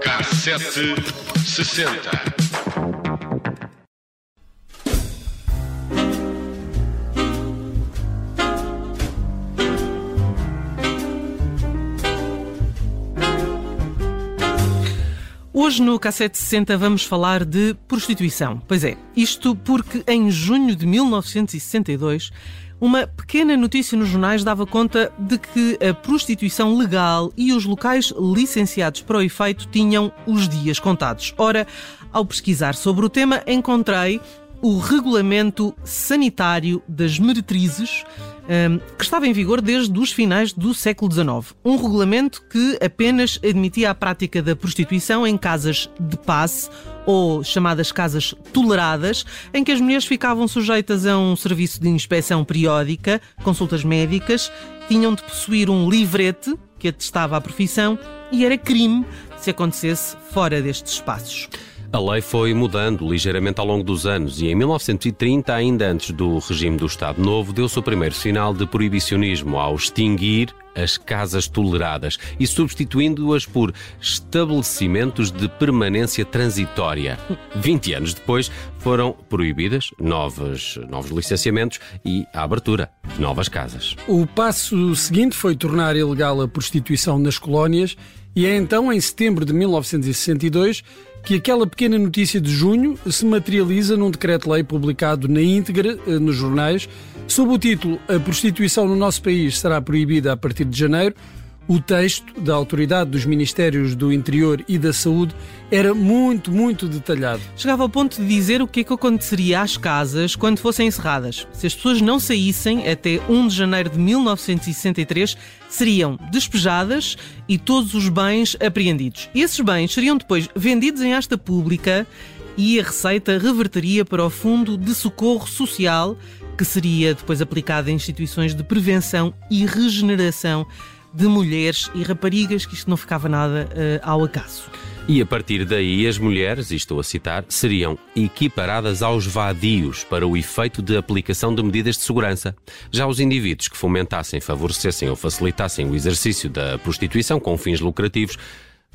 Cassete sessenta. Hoje no Cassete 60 vamos falar de prostituição. Pois é, isto porque em junho de 1962 uma pequena notícia nos jornais dava conta de que a prostituição legal e os locais licenciados para o efeito tinham os dias contados. Ora, ao pesquisar sobre o tema, encontrei o Regulamento Sanitário das Meretrizes, que estava em vigor desde os finais do século XIX. Um regulamento que apenas admitia a prática da prostituição em casas de passe ou chamadas casas toleradas, em que as mulheres ficavam sujeitas a um serviço de inspeção periódica, consultas médicas, tinham de possuir um livrete que atestava a profissão e era crime se acontecesse fora destes espaços. A lei foi mudando ligeiramente ao longo dos anos e em 1930, ainda antes do regime do Estado Novo, deu-se o primeiro sinal de proibicionismo ao extinguir as casas toleradas e substituindo-as por estabelecimentos de permanência transitória. 20 anos depois foram proibidas novos, novos licenciamentos e a abertura de novas casas. O passo seguinte foi tornar ilegal a prostituição nas colónias e é então, em setembro de 1962, que aquela pequena notícia de junho se materializa num decreto-lei publicado na íntegra eh, nos jornais, sob o título A prostituição no nosso país será proibida a partir de janeiro, o texto da autoridade dos Ministérios do Interior e da Saúde era muito, muito detalhado. Chegava ao ponto de dizer o que é que aconteceria às casas quando fossem encerradas. Se as pessoas não saíssem até 1 de janeiro de 1963, seriam despejadas e todos os bens apreendidos. Esses bens seriam depois vendidos em asta pública e a receita reverteria para o Fundo de Socorro Social, que seria depois aplicado em instituições de prevenção e regeneração de mulheres e raparigas, que isto não ficava nada uh, ao acaso. E a partir daí, as mulheres, e estou a citar, seriam equiparadas aos vadios para o efeito de aplicação de medidas de segurança. Já os indivíduos que fomentassem, favorecessem ou facilitassem o exercício da prostituição com fins lucrativos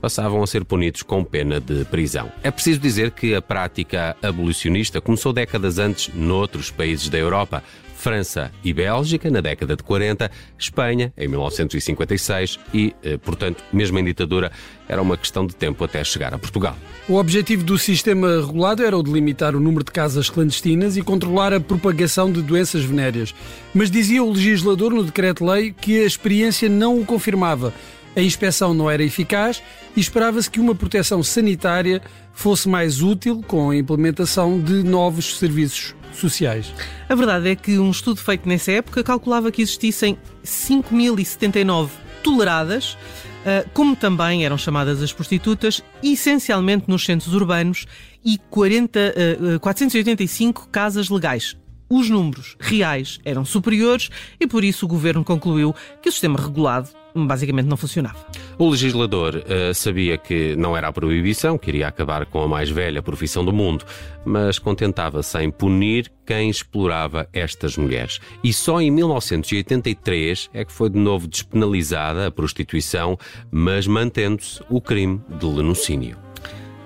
passavam a ser punidos com pena de prisão. É preciso dizer que a prática abolicionista começou décadas antes noutros países da Europa. França e Bélgica na década de 40, Espanha em 1956 e, eh, portanto, mesmo em ditadura, era uma questão de tempo até chegar a Portugal. O objetivo do sistema regulado era o de limitar o número de casas clandestinas e controlar a propagação de doenças venéreas. Mas dizia o legislador no decreto-lei que a experiência não o confirmava. A inspeção não era eficaz e esperava-se que uma proteção sanitária fosse mais útil com a implementação de novos serviços sociais. A verdade é que um estudo feito nessa época calculava que existissem 5.079 toleradas, ah, como também eram chamadas as prostitutas, essencialmente nos centros urbanos, e 40, 485 ah, casas legais os números reais eram superiores e por isso o governo concluiu que o sistema regulado basicamente não funcionava. O legislador uh, sabia que não era a proibição que iria acabar com a mais velha profissão do mundo, mas contentava-se em punir quem explorava estas mulheres. E só em 1983 é que foi de novo despenalizada a prostituição, mas mantendo-se o crime de lenocínio.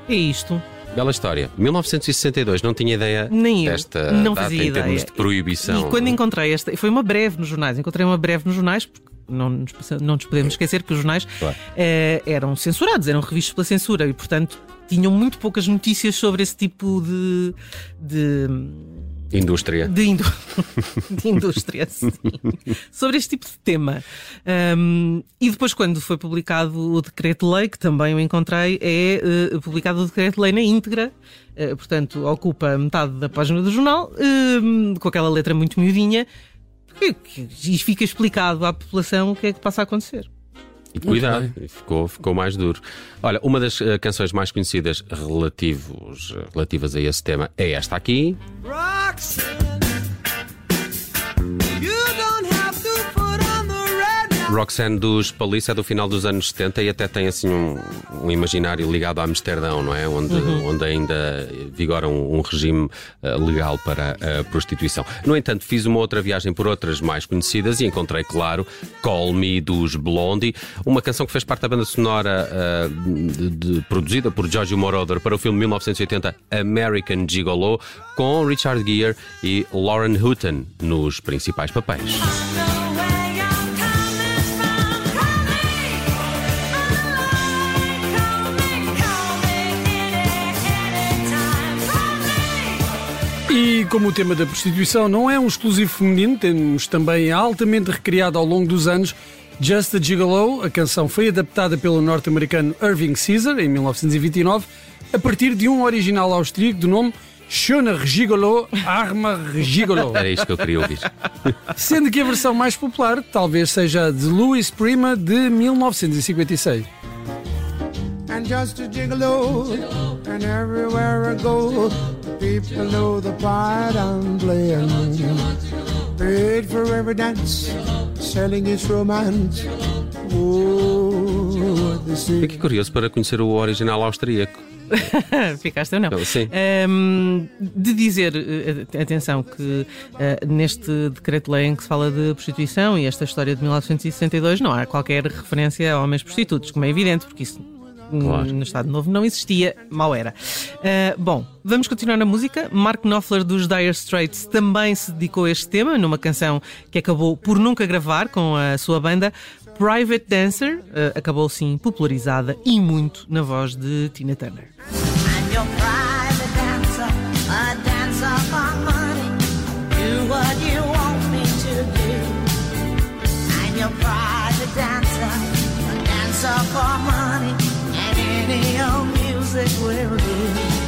É isto. Bela história. 1962, não tinha ideia Nem desta não data em termos ideia. de proibição. E quando encontrei esta, foi uma breve nos jornais, encontrei uma breve nos jornais, porque não nos, não nos podemos esquecer que os jornais claro. eh, eram censurados, eram revistos pela censura e, portanto, tinham muito poucas notícias sobre esse tipo de, de Indústria. De, indú de indústria, sim. Sobre este tipo de tema. Um, e depois, quando foi publicado o decreto-lei, que também eu encontrei, é uh, publicado o decreto-lei na íntegra, uh, portanto, ocupa metade da página do jornal, uh, com aquela letra muito miudinha, e fica explicado à população o que é que passa a acontecer. E cuidado, ficou, ficou mais duro. Olha, uma das uh, canções mais conhecidas relativos, relativas a esse tema é esta aqui. Fox. Roxanne dos Police é do final dos anos 70 e até tem assim um, um imaginário ligado a Amsterdão, não é? Onde, uhum. onde ainda vigora um, um regime uh, legal para a prostituição. No entanto, fiz uma outra viagem por outras mais conhecidas e encontrei, claro, Call Me dos Blondie, uma canção que fez parte da banda sonora uh, de, de, produzida por Giorgio Moroder para o filme 1980 American Gigolo, com Richard Gere e Lauren Hutton nos principais papéis. E como o tema da prostituição não é um exclusivo feminino, temos também altamente recriado ao longo dos anos Just a Gigolo. A canção foi adaptada pelo norte-americano Irving Caesar em 1929, a partir de um original austríaco do nome Schöner Gigolo, Arma Gigolo. Era isto que eu queria ouvir. Sendo que a versão mais popular talvez seja a de Louis Prima de 1956. And just a gigolo, and everywhere I go, people know the part I'm playing. Paid for every dance, selling its romance. Oh, Fiquei curioso para conhecer o original austríaco. Ficaste ou não? Sim. Um, de dizer, eh, atenção, que uh, neste decreto-lei em que se fala de prostituição e esta história de 1962 não há qualquer referência a homens prostitutos, como é evidente, porque isso Claro. no Estado Novo não existia, mal era. Uh, bom, vamos continuar na música. Mark Knopfler dos Dire Straits também se dedicou a este tema numa canção que acabou por nunca gravar com a sua banda. Private Dancer uh, acabou sim popularizada e muito na voz de Tina Turner. music will do.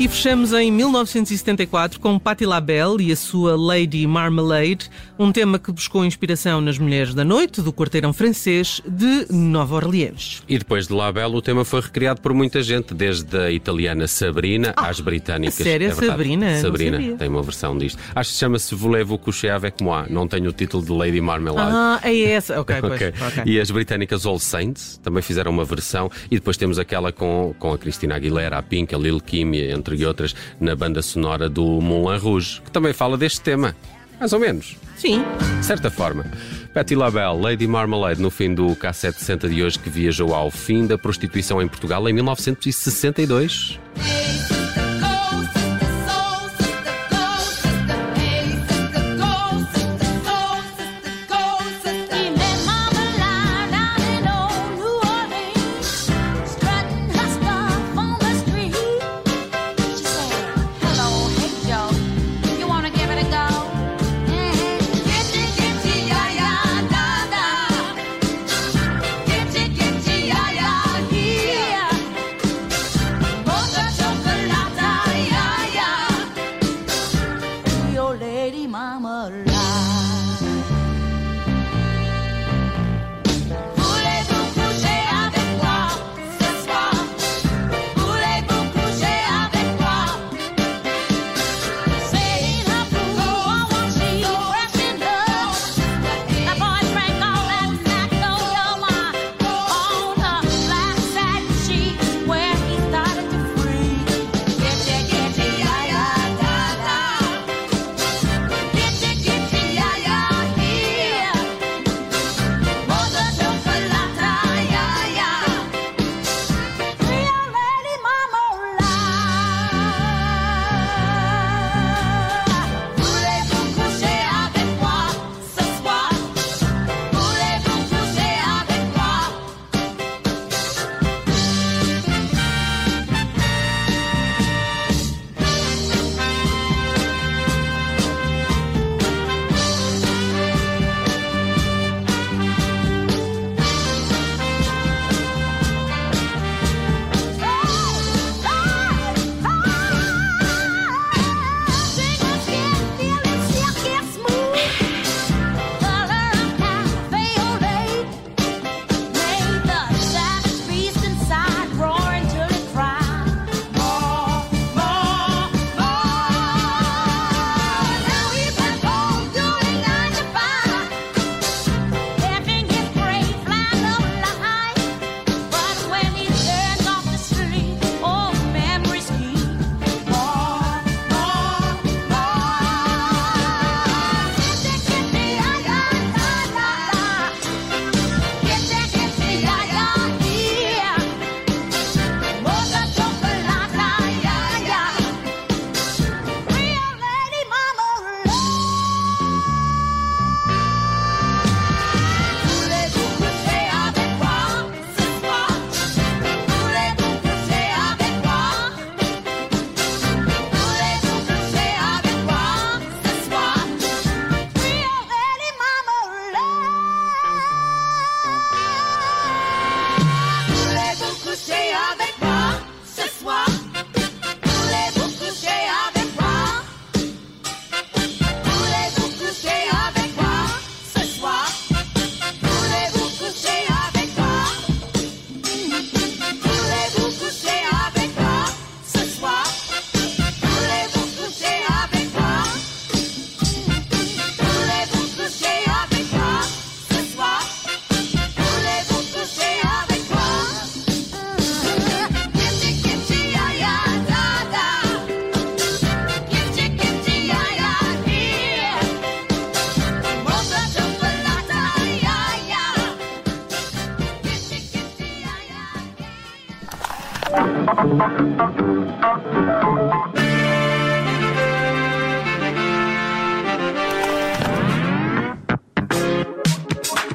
E fechamos em 1974 com Patti LaBelle e a sua Lady Marmalade, um tema que buscou inspiração nas Mulheres da Noite, do quarteirão francês de Nova Orleans. E depois de LaBelle, o tema foi recriado por muita gente, desde a italiana Sabrina ah, às britânicas. Sério, é Sabrina? Sabrina tem uma versão disto. Acho que se chama-se Voulez-vous coucher avec moi. Não tem o título de Lady Marmalade. Ah, é essa. Ok, pois. okay. okay. E as britânicas All Saints também fizeram uma versão. E depois temos aquela com, com a Cristina Aguilera, a Pink, a Lil Kim, entre entre outras, na banda sonora do Moulin Rouge, que também fala deste tema. Mais ou menos. Sim. De certa forma. Patti LaBelle, Lady Marmalade, no fim do K760 de hoje, que viajou ao fim da prostituição em Portugal em 1962.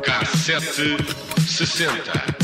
Cassete sessenta.